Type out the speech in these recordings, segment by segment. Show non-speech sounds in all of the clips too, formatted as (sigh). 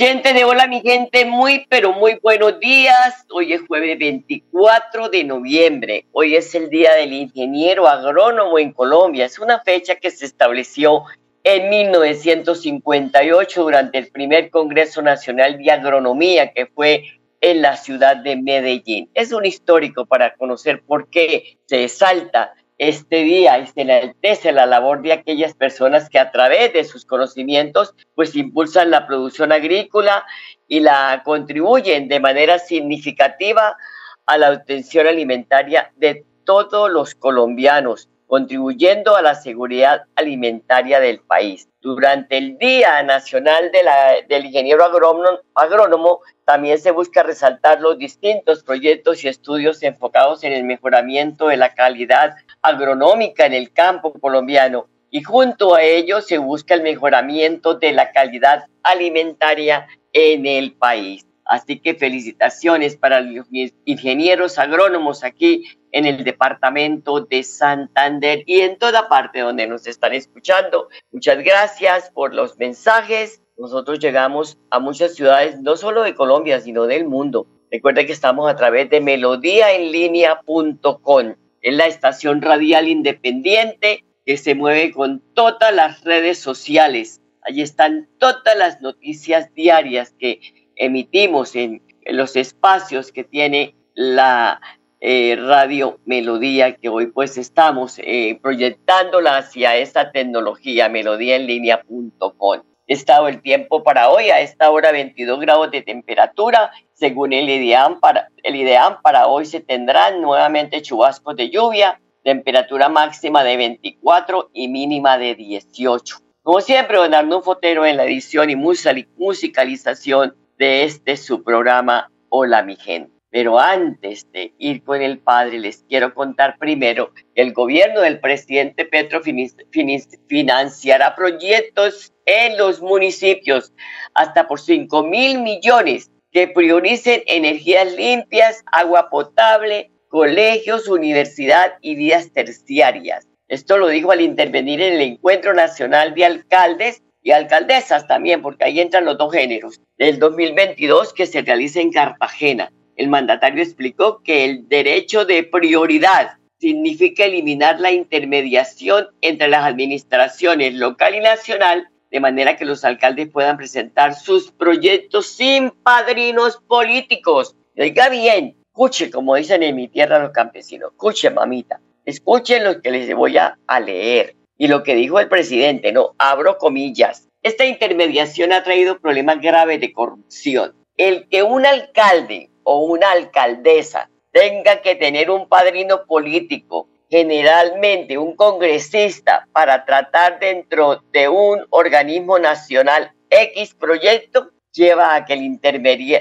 Oyente de Hola mi gente, muy pero muy buenos días. Hoy es jueves 24 de noviembre. Hoy es el Día del Ingeniero Agrónomo en Colombia. Es una fecha que se estableció en 1958 durante el primer Congreso Nacional de Agronomía que fue en la ciudad de Medellín. Es un histórico para conocer por qué se exalta este día y se enaltece la labor de aquellas personas que a través de sus conocimientos pues impulsan la producción agrícola y la contribuyen de manera significativa a la obtención alimentaria de todos los colombianos, contribuyendo a la seguridad alimentaria del país. Durante el Día Nacional del Ingeniero Agrónomo, Agrónomo también se busca resaltar los distintos proyectos y estudios enfocados en el mejoramiento de la calidad agronómica en el campo colombiano y junto a ello se busca el mejoramiento de la calidad alimentaria en el país. Así que felicitaciones para los ingenieros agrónomos aquí en el departamento de Santander y en toda parte donde nos están escuchando. Muchas gracias por los mensajes. Nosotros llegamos a muchas ciudades, no solo de Colombia, sino del mundo. Recuerda que estamos a través de melodíaenlínea.com. Es la estación radial independiente que se mueve con todas las redes sociales. Allí están todas las noticias diarias que emitimos en, los espacios que tiene la eh, Radio Melodía, que hoy pues estamos eh, proyectándola hacia esta tecnología, melodíaenlínea.com. Estado el tiempo para hoy, a esta hora 22 grados de temperatura, según el IDEAM para, el para hoy se tendrán nuevamente chubascos de lluvia, temperatura máxima de 24 y mínima de 18. Como siempre, don Arnulfo Fotero en la edición y musicalización de este su programa Hola mi gente. Pero antes de ir con el padre, les quiero contar primero que el gobierno del presidente Petro financiará proyectos en los municipios hasta por 5 mil millones que prioricen energías limpias, agua potable, colegios, universidad y vías terciarias. Esto lo dijo al intervenir en el Encuentro Nacional de Alcaldes y alcaldesas también, porque ahí entran los dos géneros, del 2022 que se realiza en Cartagena. El mandatario explicó que el derecho de prioridad significa eliminar la intermediación entre las administraciones local y nacional, de manera que los alcaldes puedan presentar sus proyectos sin padrinos políticos. Oiga bien, escuche, como dicen en mi tierra los campesinos, escuche, mamita, escuchen lo que les voy a leer y lo que dijo el presidente, no, abro comillas. Esta intermediación ha traído problemas graves de corrupción. El que un alcalde o una alcaldesa tenga que tener un padrino político, generalmente un congresista, para tratar dentro de un organismo nacional X proyecto, lleva a que el,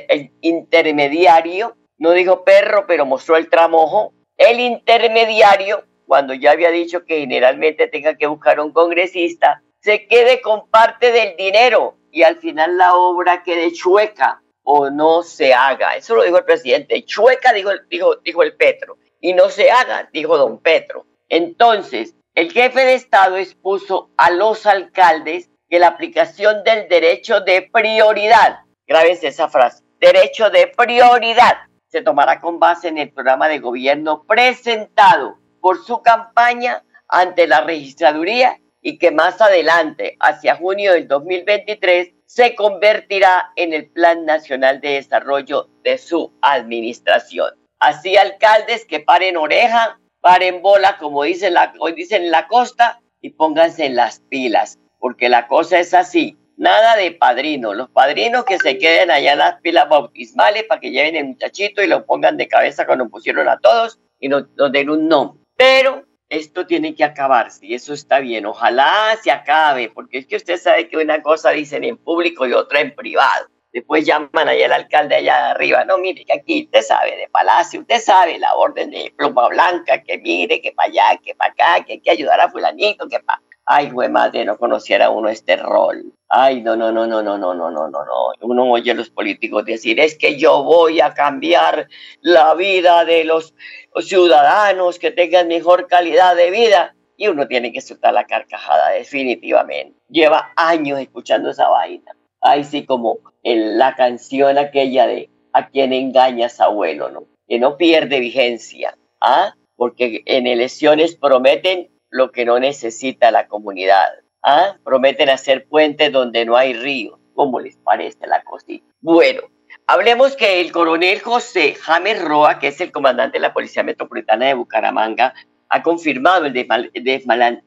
el intermediario, no dijo perro, pero mostró el tramojo, el intermediario cuando ya había dicho que generalmente tenga que buscar un congresista, se quede con parte del dinero y al final la obra quede chueca o no se haga. Eso lo dijo el presidente. Chueca dijo, dijo, dijo el Petro y no se haga, dijo don Petro. Entonces, el jefe de Estado expuso a los alcaldes que la aplicación del derecho de prioridad, grábense esa frase, derecho de prioridad, se tomará con base en el programa de gobierno presentado por su campaña ante la registraduría y que más adelante, hacia junio del 2023, se convertirá en el Plan Nacional de Desarrollo de su administración. Así alcaldes que paren oreja, paren bola, como dicen, la, hoy dicen en la costa, y pónganse en las pilas, porque la cosa es así. Nada de padrino. Los padrinos que se queden allá en las pilas bautismales para que lleven el muchachito y lo pongan de cabeza cuando pusieron a todos y nos, den un nombre. Pero esto tiene que acabarse y eso está bien. Ojalá se acabe, porque es que usted sabe que una cosa dicen en público y otra en privado. Después llaman allá al alcalde allá arriba. No, mire que aquí usted sabe de palacio, usted sabe la orden de pluma blanca, que mire, que para allá, que para acá, que hay que ayudar a fulanito, que para Ay, güey, madre, no conociera uno este rol. Ay, no, no, no, no, no, no, no, no, no, no. Uno oye a los políticos decir, es que yo voy a cambiar la vida de los ciudadanos que tengan mejor calidad de vida. Y uno tiene que soltar la carcajada, definitivamente. Lleva años escuchando esa vaina. Ay, sí, como la canción aquella de A quien engañas, abuelo, ¿no? Que no pierde vigencia. ¿Ah? Porque en elecciones prometen lo que no necesita la comunidad. ¿Ah? Prometen hacer puentes donde no hay río. ¿Cómo les parece la cosita? Bueno, hablemos que el coronel José James Roa, que es el comandante de la Policía Metropolitana de Bucaramanga, ha confirmado el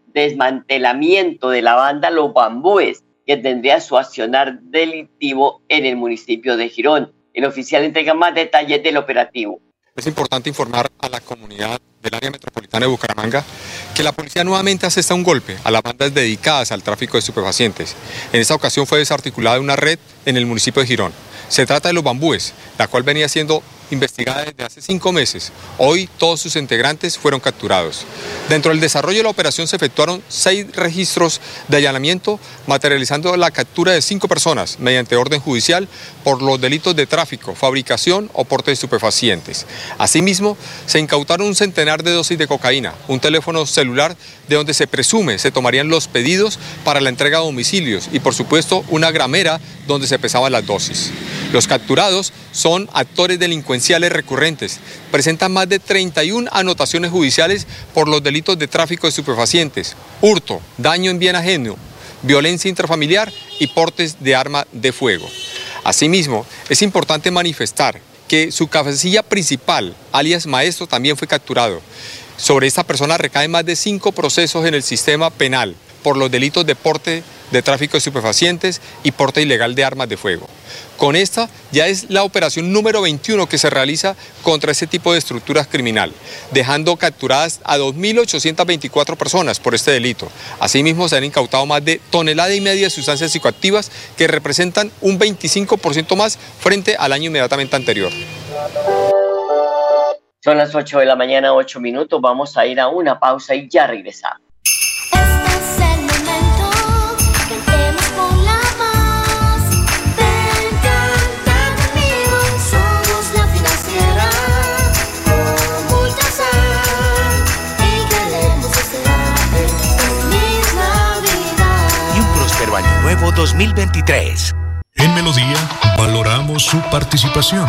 desmantelamiento de la banda Los Bambúes, que tendría su accionar delictivo en el municipio de Girón. El oficial entrega más detalles del operativo. Es importante informar a la comunidad del área metropolitana de Bucaramanga que la policía nuevamente asesta un golpe a las bandas dedicadas al tráfico de estupefacientes. En esta ocasión fue desarticulada una red en el municipio de Girón. Se trata de los bambúes, la cual venía siendo investigada desde hace cinco meses. Hoy todos sus integrantes fueron capturados. Dentro del desarrollo de la operación se efectuaron seis registros de allanamiento, materializando la captura de cinco personas mediante orden judicial por los delitos de tráfico, fabricación o porte de estupefacientes. Asimismo, se incautaron un centenar de dosis de cocaína, un teléfono celular de donde se presume se tomarían los pedidos para la entrega a domicilios y por supuesto una gramera donde se pesaban las dosis. Los capturados son actores delincuenciales recurrentes. Presentan más de 31 anotaciones judiciales por los delitos de tráfico de estupefacientes, hurto, daño en bien ajeno, violencia intrafamiliar y portes de arma de fuego. Asimismo, es importante manifestar que su cabecilla principal, alias maestro, también fue capturado. Sobre esta persona recaen más de cinco procesos en el sistema penal por los delitos de porte de tráfico de estupefacientes y porte ilegal de armas de fuego. Con esta ya es la operación número 21 que se realiza contra ese tipo de estructuras criminal, dejando capturadas a 2.824 personas por este delito. Asimismo, se han incautado más de tonelada y media de sustancias psicoactivas que representan un 25% más frente al año inmediatamente anterior. Son las 8 de la mañana, 8 minutos. Vamos a ir a una pausa y ya regresamos. Nuevo 2023. En Melodía valoramos su participación.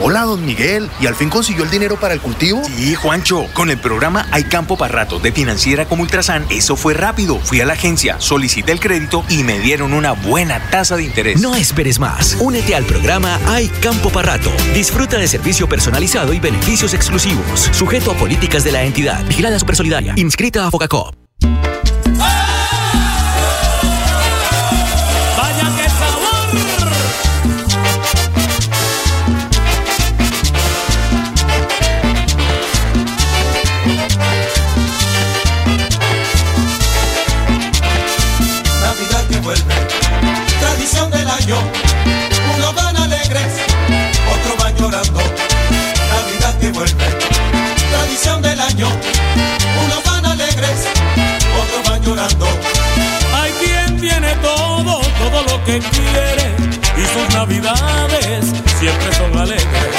Hola, don Miguel. ¿Y al fin consiguió el dinero para el cultivo? Sí, Juancho. Con el programa Hay Campo para Rato de Financiera como Ultrasan, eso fue rápido. Fui a la agencia, solicité el crédito y me dieron una buena tasa de interés. No esperes más. Únete al programa Hay Campo para Rato. Disfruta de servicio personalizado y beneficios exclusivos. Sujeto a políticas de la entidad. Vigilada Solidaria. Inscrita a Focacop. Quiere y sus navidades siempre son alegres.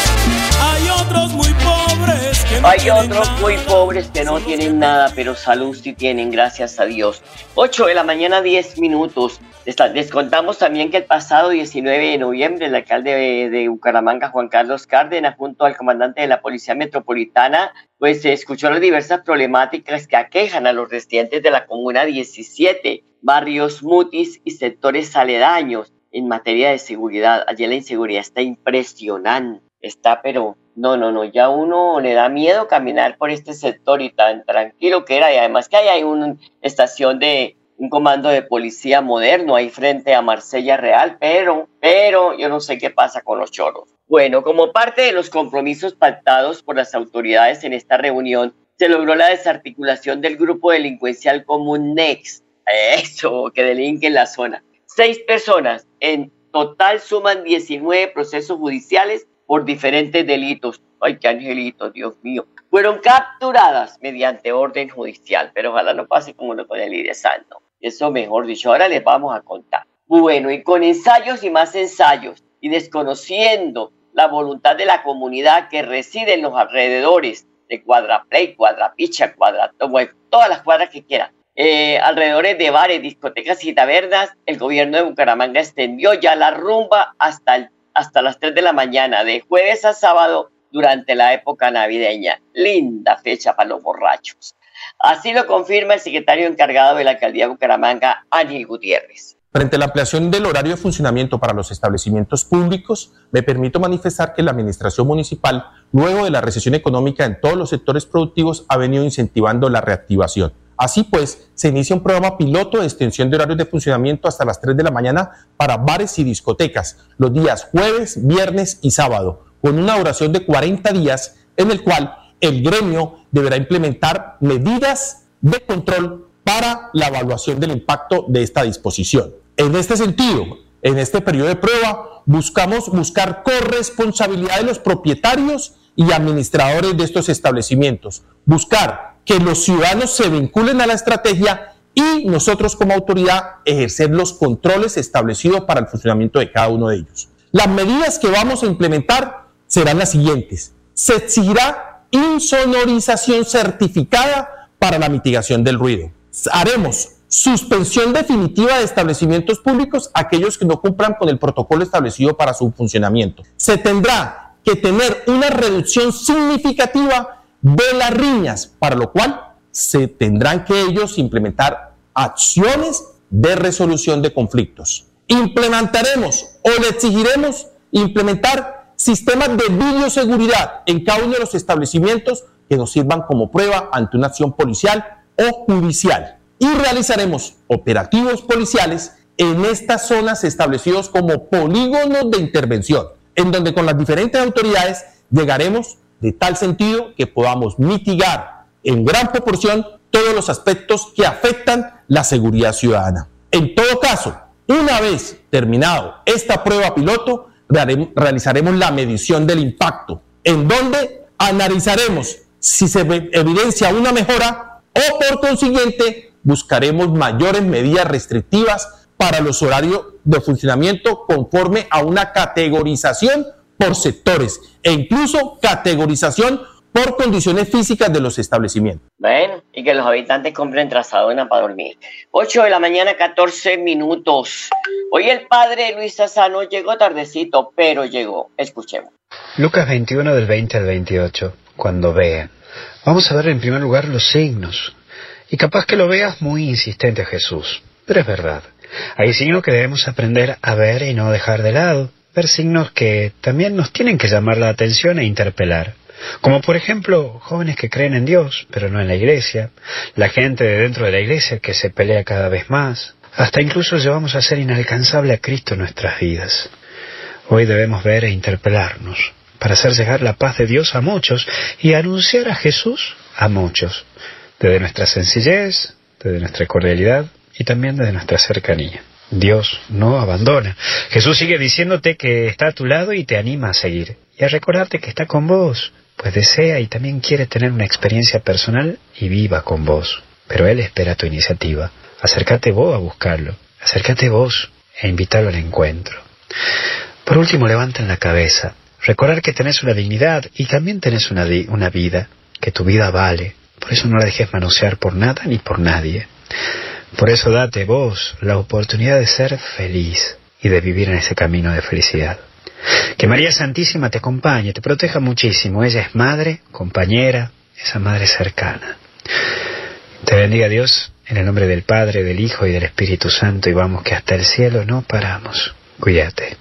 Hay otros muy pobres que Hay otros muy pobres que no tienen nada, pero salud sí tienen, gracias a Dios. 8 de la mañana, 10 minutos. Les contamos también que el pasado 19 de noviembre el alcalde de, Bucaramanga, Juan Carlos Cárdenas, junto al comandante de la Policía Metropolitana, pues escuchó las diversas problemáticas que aquejan a los residentes de la Comuna 17, barrios mutis y sectores aledaños en materia de seguridad. Allí la inseguridad está impresionante, está pero no, no, no, ya uno le da miedo caminar por este sector y tan tranquilo que era y además que hay una estación de un comando de policía moderno ahí frente a Marsella Real, pero, pero yo no sé qué pasa con los choros. Bueno, como parte de los compromisos pactados por las autoridades en esta reunión, se logró la desarticulación del grupo delincuencial común NEX, eso, que delinque en la zona. Seis personas en total suman 19 procesos judiciales por diferentes delitos. Ay, qué angelitos, Dios mío. Fueron capturadas mediante orden judicial, pero ojalá no pase como lo con el Santo. Eso mejor dicho, ahora les vamos a contar. Bueno, y con ensayos y más ensayos, y desconociendo la voluntad de la comunidad que reside en los alrededores de Cuadraplay, Cuadrapicha, Cuadra, bueno, todas las cuadras que quieran, eh, alrededores de bares, discotecas y tabernas, el gobierno de Bucaramanga extendió ya la rumba hasta, hasta las 3 de la mañana, de jueves a sábado, durante la época navideña. Linda fecha para los borrachos. Así lo confirma el secretario encargado de la alcaldía de Bucaramanga, Ángel Gutiérrez. Frente a la ampliación del horario de funcionamiento para los establecimientos públicos, me permito manifestar que la Administración Municipal, luego de la recesión económica en todos los sectores productivos, ha venido incentivando la reactivación. Así pues, se inicia un programa piloto de extensión de horarios de funcionamiento hasta las 3 de la mañana para bares y discotecas, los días jueves, viernes y sábado, con una duración de 40 días, en el cual el gremio deberá implementar medidas de control para la evaluación del impacto de esta disposición. En este sentido, en este periodo de prueba, buscamos buscar corresponsabilidad de los propietarios y administradores de estos establecimientos, buscar que los ciudadanos se vinculen a la estrategia y nosotros como autoridad ejercer los controles establecidos para el funcionamiento de cada uno de ellos. Las medidas que vamos a implementar serán las siguientes. Se exigirá insonorización certificada para la mitigación del ruido. Haremos suspensión definitiva de establecimientos públicos aquellos que no cumplan con el protocolo establecido para su funcionamiento. Se tendrá que tener una reducción significativa de las riñas, para lo cual se tendrán que ellos implementar acciones de resolución de conflictos. Implementaremos o le exigiremos implementar sistemas de bioseguridad en cada uno de los establecimientos que nos sirvan como prueba ante una acción policial o judicial. Y realizaremos operativos policiales en estas zonas establecidos como polígonos de intervención, en donde con las diferentes autoridades llegaremos de tal sentido que podamos mitigar en gran proporción todos los aspectos que afectan la seguridad ciudadana. En todo caso, una vez terminado esta prueba piloto, realizaremos la medición del impacto, en donde analizaremos. Si se evidencia una mejora o por consiguiente buscaremos mayores medidas restrictivas para los horarios de funcionamiento conforme a una categorización por sectores e incluso categorización por condiciones físicas de los establecimientos. Bueno, y que los habitantes compren trazadona para dormir. 8 de la mañana, 14 minutos. Hoy el padre Luis Sassano llegó tardecito, pero llegó. Escuchemos. Lucas 21 del 20 al 28. Cuando vea. Vamos a ver en primer lugar los signos. Y capaz que lo veas muy insistente Jesús. Pero es verdad. Hay signos que debemos aprender a ver y no dejar de lado. Ver signos que también nos tienen que llamar la atención e interpelar. Como por ejemplo, jóvenes que creen en Dios, pero no en la iglesia, la gente de dentro de la iglesia que se pelea cada vez más, hasta incluso llevamos a ser inalcanzable a Cristo en nuestras vidas. Hoy debemos ver e interpelarnos para hacer llegar la paz de Dios a muchos y anunciar a Jesús a muchos, desde nuestra sencillez, desde nuestra cordialidad y también desde nuestra cercanía. Dios no abandona. Jesús sigue diciéndote que está a tu lado y te anima a seguir y a recordarte que está con vos, pues desea y también quiere tener una experiencia personal y viva con vos. Pero Él espera tu iniciativa. Acércate vos a buscarlo. Acércate vos e invitarlo al encuentro. Por último, levanta en la cabeza. Recordar que tenés una dignidad y también tenés una, una vida. que tu vida vale. Por eso no la dejes manosear por nada ni por nadie. Por eso date vos la oportunidad de ser feliz y de vivir en ese camino de felicidad. Que María Santísima te acompañe, te proteja muchísimo. Ella es madre, compañera, esa madre cercana. Te bendiga Dios en el nombre del Padre, del Hijo y del Espíritu Santo y vamos que hasta el cielo no paramos. Cuídate.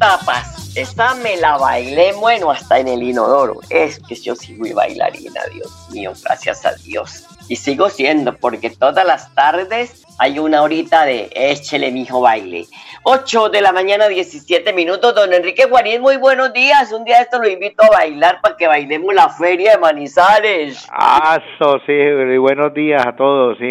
Tapas. Esa me la bailé, bueno, hasta en el inodoro. Es que yo sí fui bailarina, Dios mío, gracias a Dios. Y sigo siendo, porque todas las tardes hay una horita de échele, mijo, baile. 8 de la mañana, 17 minutos. Don Enrique Guarín, muy buenos días. Un día esto lo invito a bailar para que bailemos la feria de Manizales. Ah, sí, y buenos días a todos, sí,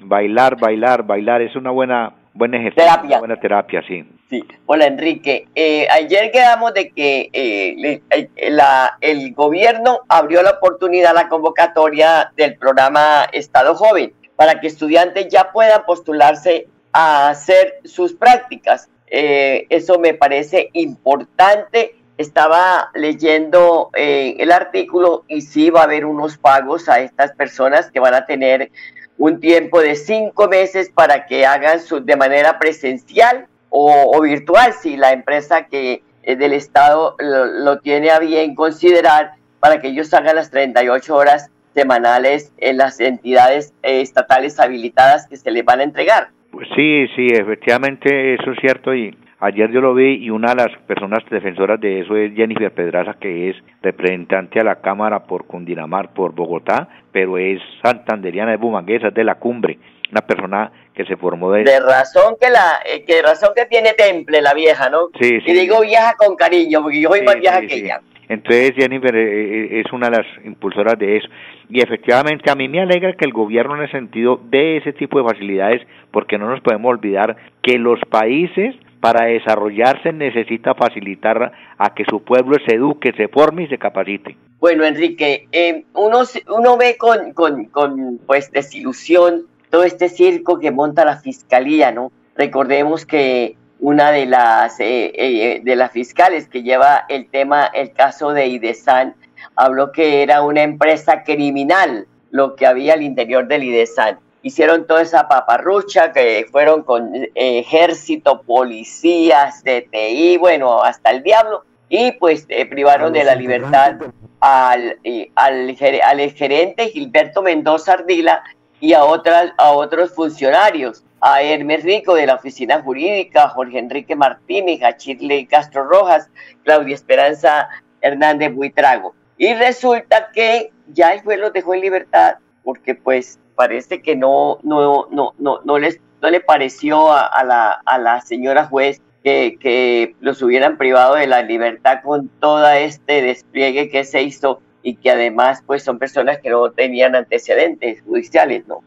bailar, bailar, bailar, es una buena, buen ejercicio, Terapia. una buena terapia, sí. Sí. Hola Enrique, Eh, ayer quedamos de que eh, eh, la- el gobierno abrió la oportunidad, la convocatoria del programa Estado Joven para que estudiantes ya puedan postularse a hacer sus prácticas. Eh, eso me parece importante. Estaba leyendo el artículo y sí va a haber unos pagos a estas personas que van a tener un tiempo de cinco meses para que hagan su, de manera presencial o, o virtual, si la empresa que eh, del Estado lo, lo tiene a bien considerar para que ellos hagan las 38 horas semanales en las entidades eh, estatales habilitadas que se les van a entregar. Pues sí, sí, efectivamente eso es cierto y ayer yo lo vi y una de las personas defensoras de eso es Jennifer Pedraza que es representante a la Cámara por Cundinamar, por Bogotá, pero es santanderiana, es bumanguesa, es de la cumbre, una persona que se formó de... De razón que la, eh, que razón que tiene temple la vieja, ¿no? Sí, sí. Y digo vieja con cariño, porque yo soy Sí, más vieja sí, que sí. ella. Entonces Jennifer eh, eh, es una de las impulsoras de eso. Y efectivamente a mí me alegra que el gobierno en ese sentido dé ese tipo de facilidades porque no nos podemos olvidar que los países para desarrollarse necesita facilitar a que su pueblo se eduque, se forme y se capacite. Bueno, Enrique, eh, uno, ve con, pues desilusión todo este circo que monta la fiscalía, ¿no? Recordemos que una de las eh, eh, de las fiscales que lleva el tema, el caso de Idesan, habló que era una empresa criminal lo que había al interior del Idesan. Hicieron toda esa paparrucha que fueron con eh, ejército, policías, DTI, bueno, hasta el diablo, y pues eh, privaron de la libertad al, al, ger- al gerente Gilberto Mendoza Ardila y a, otras, a otros funcionarios, a Hermes Rico de la oficina jurídica, Jorge Enrique Martínez, a Chirley Castro Rojas, Claudia Esperanza Hernández Buitrago. Y resulta que ya el juez los dejó en libertad porque pues parece que no, no, no, no, no, les, no le pareció a, la, a la señora juez que, que los hubieran privado de la libertad con todo este despliegue que se hizo y que además pues son personas que no tenían antecedentes judiciales, ¿no?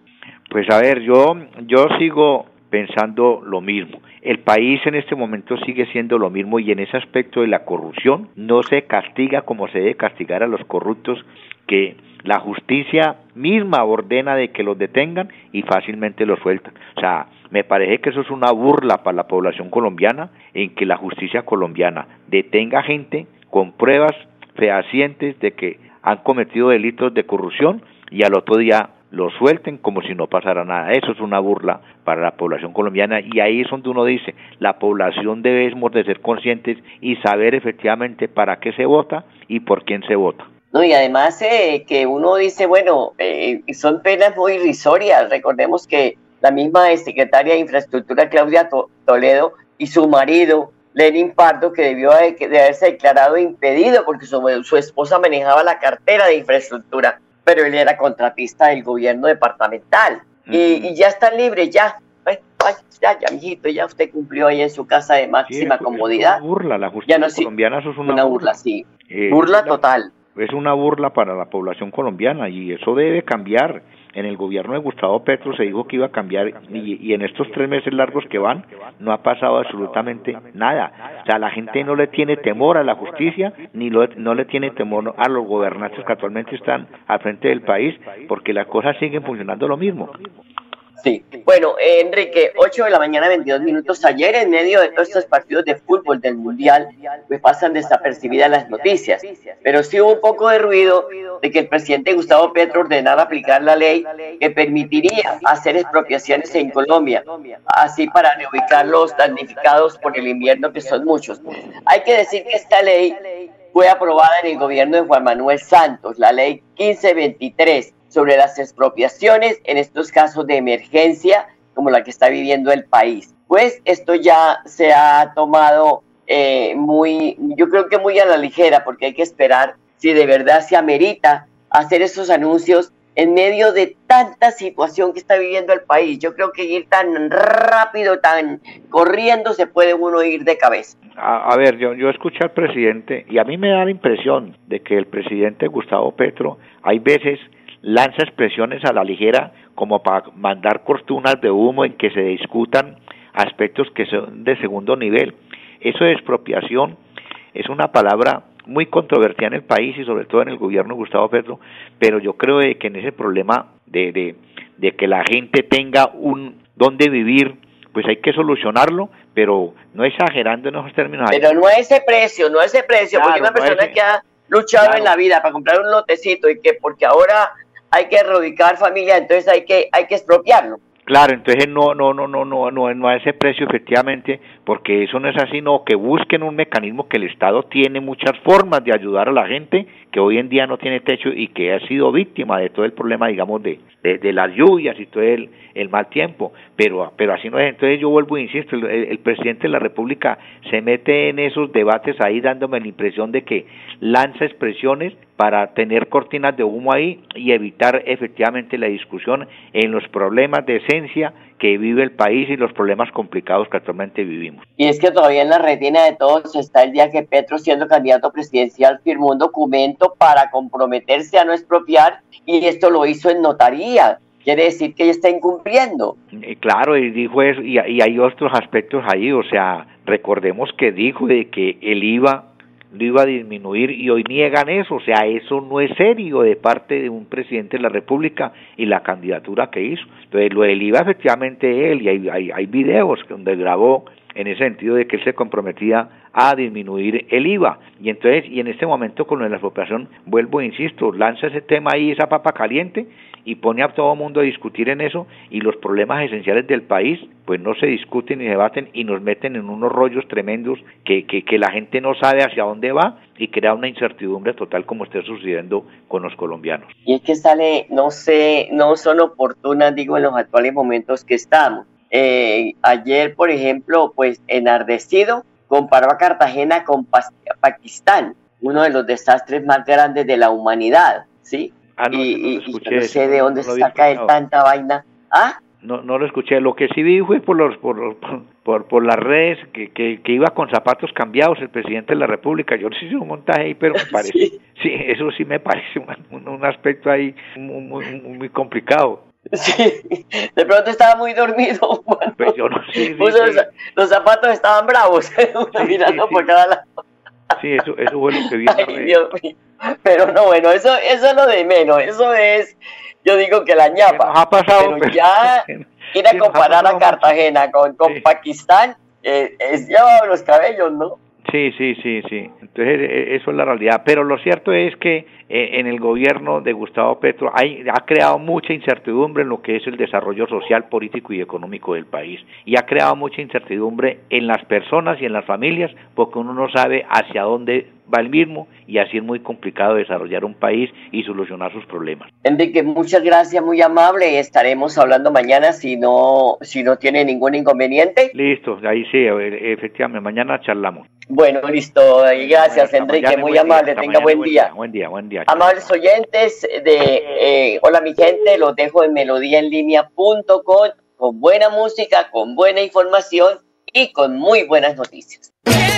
Pues a ver, yo, yo sigo pensando lo mismo. El país en este momento sigue siendo lo mismo y en ese aspecto de la corrupción no se castiga como se debe castigar a los corruptos que la justicia misma ordena de que los detengan y fácilmente los sueltan. O sea, me parece que eso es una burla para la población colombiana en que la justicia colombiana detenga gente con pruebas fehacientes de que han cometido delitos de corrupción y al otro día lo suelten como si no pasara nada. Eso es una burla para la población colombiana y ahí es donde uno dice, la población debemos de ser conscientes y saber efectivamente para qué se vota y por quién se vota. No, y además eh, que uno dice, bueno, eh, son penas muy irrisorias. Recordemos que la misma secretaria de Infraestructura, Claudia To- Toledo, y su marido, Lenin Pardo, que debió de, de haberse declarado impedido porque su, su esposa manejaba la cartera de infraestructura, pero él era contratista del gobierno departamental. y, y ya está libre, ya. Ay, ay, ya, ya, mijito, ya usted cumplió ahí en su casa de máxima eso- comodidad. Es una burla, la justicia Ya no, colombiana eso es una, una burla, sí. Eh, Burla total. Es una burla para la población colombiana y eso debe cambiar. En el gobierno de Gustavo Petro se dijo que iba a cambiar y, en estos tres meses largos que van no ha pasado absolutamente nada. O sea, la gente no le tiene temor a la justicia ni lo- no le tiene temor a los gobernantes que actualmente están al frente del país porque las cosas siguen funcionando lo mismo. Sí. Bueno, eh, Enrique, 8 de la mañana, 22 minutos. Ayer, en medio de todos estos partidos de fútbol del Mundial, pues pasan desapercibidas las noticias. Pero sí hubo un poco de ruido de que el presidente Gustavo Petro ordenara aplicar la ley que permitiría hacer expropiaciones en Colombia, así para reubicar los damnificados por el invierno, que son muchos. Hay que decir que esta ley fue aprobada en el gobierno de Juan Manuel Santos, la ley 1523 sobre las expropiaciones en estos casos de emergencia como la que está viviendo el país. Pues esto ya se ha tomado eh, muy, yo creo que muy a la ligera, porque hay que esperar si de verdad se amerita hacer esos anuncios en medio de tanta situación que está viviendo el país. Yo creo que ir tan rápido, tan corriendo, se puede uno ir de cabeza. A, a ver, yo, yo escuché al presidente y a mí me da la impresión de que el presidente Gustavo Petro hay veces lanza expresiones a la ligera como para mandar cortunas de humo en que se discutan aspectos que son de segundo nivel. Eso de expropiación es una palabra muy controvertida en el país y sobre todo en el gobierno de Gustavo Petro, pero yo creo de que en ese problema de, de, de que la gente tenga un donde vivir, pues hay que solucionarlo, pero no exagerando en esos términos. Pero no ese precio, no ese precio, Claro, porque una no persona ese- que ha luchado Claro. en la vida para comprar un lotecito y que porque ahora hay que reubicar familia, entonces hay que, hay que expropiarlo. Claro, entonces no, no, no, no, no, no, no a ese precio efectivamente, porque eso no es así, no, que busquen un mecanismo que el Estado tiene muchas formas de ayudar a la gente que hoy en día no tiene techo y que ha sido víctima de todo el problema, digamos, de, de, las lluvias y todo el, el mal tiempo, pero, pero así no es, entonces yo vuelvo e insisto, el, el presidente de la República se mete en esos debates ahí dándome la impresión de que lanza expresiones para tener cortinas de humo ahí y evitar efectivamente la discusión en los problemas de esencia que vive el país y los problemas complicados que actualmente vivimos. Y es que todavía en la retina de todos está el día que Petro, siendo candidato presidencial, firmó un documento para comprometerse a no expropiar y esto lo hizo en notaría. Quiere decir que ella está incumpliendo. Eh, Claro, y dijo eso, y, hay otros aspectos ahí, o sea, recordemos que dijo de que el IVA lo iba a disminuir y hoy niegan eso, o sea, eso no es serio de parte de un presidente de la República y la candidatura que hizo. Entonces, lo del IVA efectivamente él, y hay, hay, hay videos donde grabó en ese sentido de que él se comprometía a disminuir el IVA. Y entonces, y en este momento con lo de la expropiación, vuelvo e insisto, lanza ese tema ahí, esa papa caliente, y pone a todo el mundo a discutir en eso, y los problemas esenciales del país, pues no se discuten ni debaten, y nos meten en unos rollos tremendos que, que, que la gente no sabe hacia dónde va, y crea una incertidumbre total como está sucediendo con los colombianos. Y es que sale, no sé, no son oportunas, digo, en los actuales momentos que estamos. Eh, ayer, por ejemplo, pues enardecido, comparó a Cartagena con Pakistán, uno de los desastres más grandes de la humanidad, ¿sí? Ah, no, y, no y- no sé de dónde no saca él tanta vaina. ¿Ah? No, no lo escuché. Lo que sí vi fue por los por, los- por, por las redes que, que, que iba con zapatos cambiados el presidente de la República. Yo no sé si un montaje ahí, pero me (laughs) parece. sí. eso sí me parece un, un- un aspecto ahí muy, muy, muy complicado. (laughs) Sí, de pronto estaba muy dormido. (laughs) Pues yo no sé. sí. Los, los zapatos estaban bravos, (laughs) mirando por cada lado. Sí, eso, eso fue lo que vi. en las Ay, redes. Dios mío. Pero no, bueno, eso, eso es lo de menos. Eso es, yo digo que la ñapa. Nos ha pasado, pero pero- ya ir a comparar a Cartagena con, con Pakistán, eh, es llevado los cabellos, ¿no? Sí, sí, sí, sí. Entonces, e- eso es la realidad. Pero lo cierto es que eh, en el gobierno de Gustavo Petro hay, ha creado mucha incertidumbre en lo que es el desarrollo social, político y económico del país. Y ha creado mucha incertidumbre en las personas y en las familias porque uno no sabe hacia dónde va el mismo y así es muy complicado desarrollar un país y solucionar sus problemas. Enrique, muchas gracias, muy amable. Estaremos hablando mañana si no, si no tiene ningún inconveniente. Listo, ahí sí, efectivamente, mañana charlamos. Bueno, listo. Y gracias, Enrique. mañana, Muy día, amable. Tenga mañana, buen día. Buen día, buen día. Amables oyentes de eh, Hola mi gente, los dejo en melodíaenlínea.com con buena música, con buena información y con muy buenas noticias.